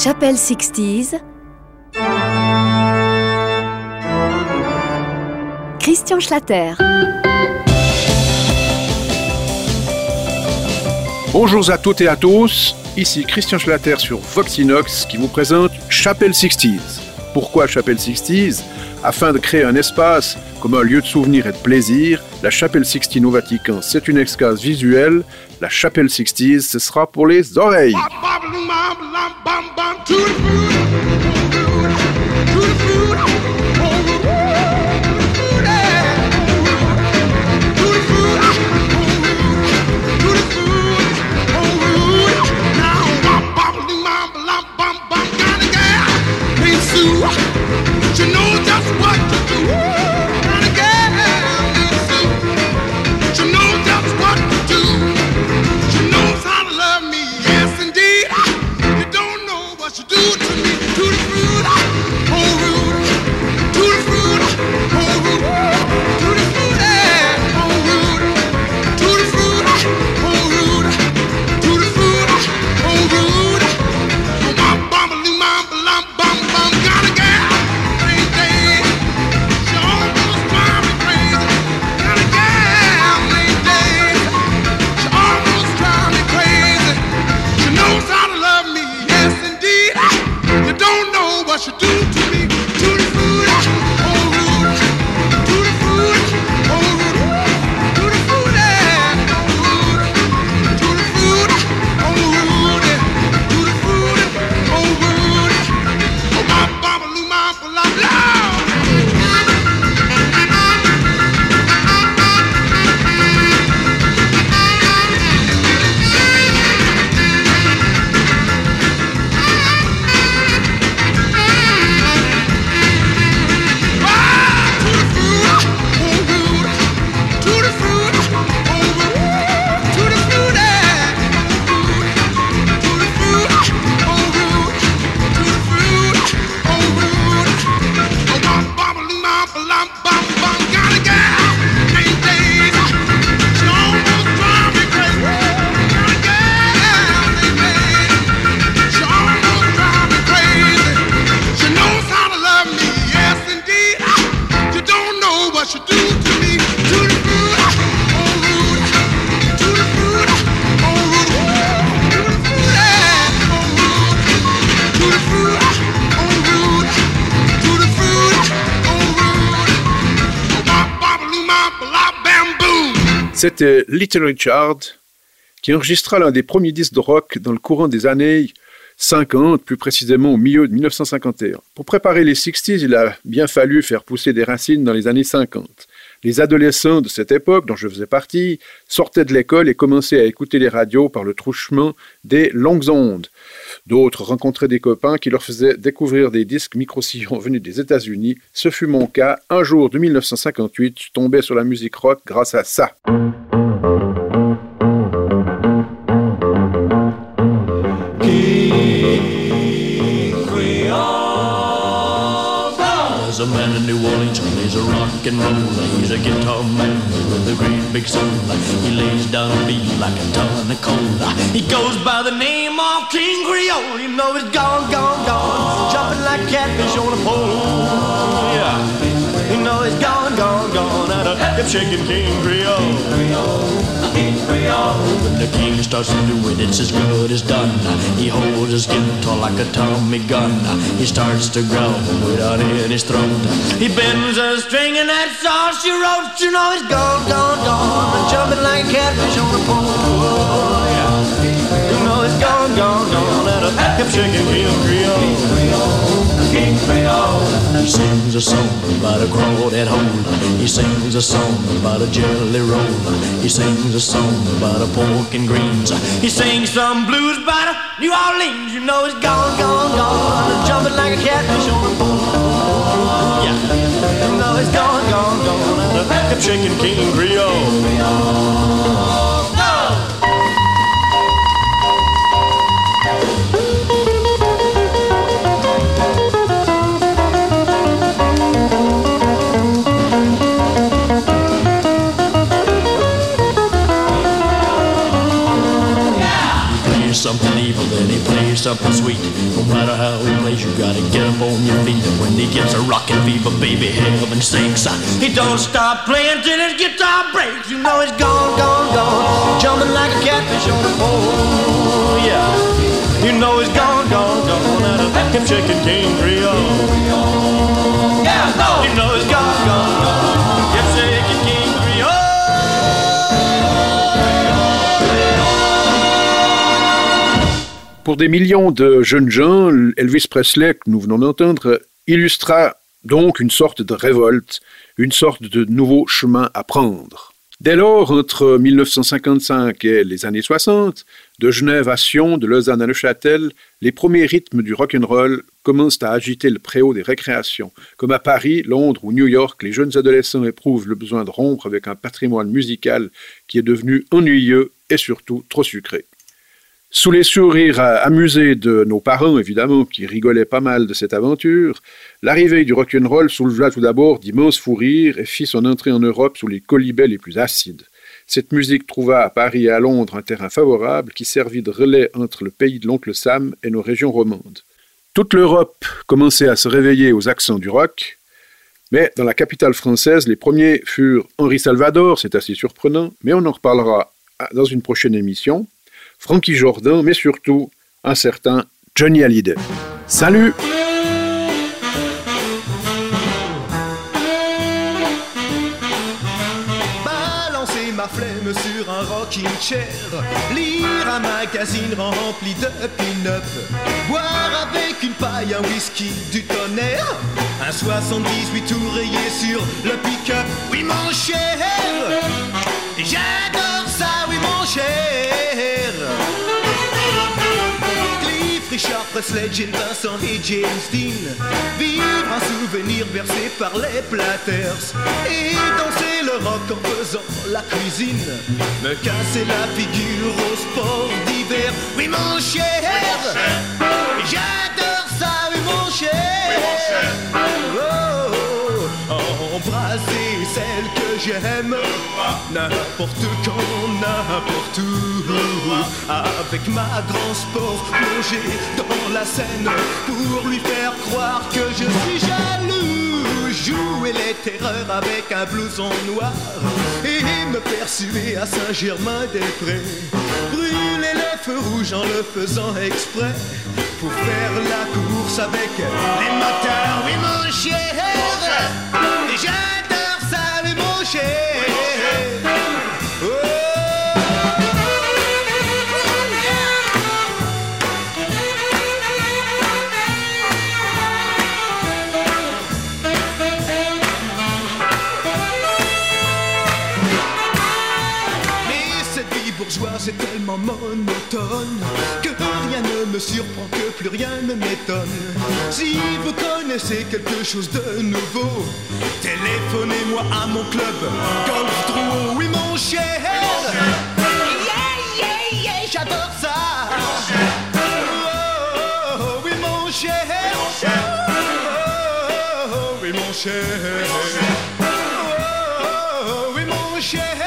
Chapelle 60s. Christian Schlatter. Bonjour à toutes et à tous, ici Christian Schlatter sur Voxinox qui vous présente Chapelle 60s. Pourquoi Chapelle 60s Afin de créer un espace comme un lieu de souvenir et de plaisir, la Chapelle 60 au Vatican, c'est une extase visuelle. La Chapelle 60s, ce sera pour les oreilles. to improve. C'était Little Richard, qui enregistra l'un des premiers disques de rock dans le courant des années 50, plus précisément au milieu de 1951. Pour préparer les 60s, il a bien fallu faire pousser des racines dans les années 50. Les adolescents de cette époque, dont je faisais partie, sortaient de l'école et commençaient à écouter les radios par le truchement des longues ondes. D'autres rencontraient des copains qui leur faisaient découvrir des disques micro-sillons venus des États-Unis. Ce fut mon cas. Un jour de 1958, je tombais sur la musique rock grâce à ça. And roll. He's a guitar man with a great big soul. He lays down a beat like a ton of coal. He goes by the name of King Creole. You know he's gone, gone, gone, jumping like catfish on a pole. Yeah, you know he's gone, gone, gone out of hip shaking King Creole. When the king starts to do it, it's as good as done. He holds his guitar like a Tommy gun. He starts to growl without in his throat. He bends a string and that sauce you roast, you know he's gone, gone, gone. Jumping like a catfish on a pole. You know he's gone, gone, gone. At a hip shaking King Creole. Creole. He sings a song about a crawdad hole. He sings a song about a jelly roll. He sings a song about a pork and greens. He sings some blues about a New Orleans. You know he's gone, gone, gone. Jumping like a catfish on a pole. Yeah. You know he's gone, gone, gone. Hip shaking King Creole. Evil, then he plays something sweet. No matter how he plays, you gotta get up on your feet. And when he gets a rockin' fever, baby, heaven sakes, uh, he don't stop playing till his guitar breaks. You know he's gone, gone, gone, jumping like a catfish on a pole. Yeah, you know he's gone, gone, gone out of him shaking King Creole. Yeah, no, you know he's gone, gone, gone, Pour des millions de jeunes gens, Elvis Presley, que nous venons d'entendre, illustra donc une sorte de révolte, une sorte de nouveau chemin à prendre. Dès lors, entre 1955 et les années 60, de Genève à Sion, de Lausanne à Neuchâtel, les premiers rythmes du rock'n'roll commencent à agiter le préau des récréations. Comme à Paris, Londres ou New York, les jeunes adolescents éprouvent le besoin de rompre avec un patrimoine musical qui est devenu ennuyeux et surtout trop sucré. Sous les sourires amusés de nos parents, évidemment, qui rigolaient pas mal de cette aventure, l'arrivée du rock'n'roll souleva tout d'abord d'immenses fous rires et fit son entrée en Europe sous les colibets les plus acides. Cette musique trouva à Paris et à Londres un terrain favorable qui servit de relais entre le pays de l'oncle Sam et nos régions romandes. Toute l'Europe commençait à se réveiller aux accents du rock, mais dans la capitale française, les premiers furent Henri Salvador, c'est assez surprenant, mais on en reparlera dans une prochaine émission. Frankie Jordan, mais surtout un certain Johnny Hallyday. Salut Balancer ma flemme sur un rocking chair, lire un magazine rempli de pin-up, boire avec une paille un whisky du tonnerre, un 78 tout rayé sur le pick-up. Oui mon cher, j'adore Presley, Jane Vincent et James Dean. Vivre un souvenir versé par les Platters. Et danser le rock en faisant la cuisine. Me casser la figure au sport d'hiver. Oui mon cher, j'adore ça, oui mon cher. Oh, embrasser celle que j'aime. N'importe quand, n'importe où. Avec ma grand sport plongé dans la scène Pour lui faire croire que je suis jaloux. Jouer les terreurs avec un blouson noir Et me persuer à Saint-Germain-des-Prés Brûler le feu rouge en le faisant exprès Pour faire la course avec les moteurs. Oui mon cher monotone Que rien ne me surprend, que plus rien ne m'étonne. Si vous connaissez quelque chose de nouveau Téléphonez-moi à mon club. Golf Drouot, oui mon cher. Yeah, yeah, yeah, j'adore ça. Oh, oh, oui mon cher. Oh, oui mon cher. Oh, oh, oh, oh oui mon cher.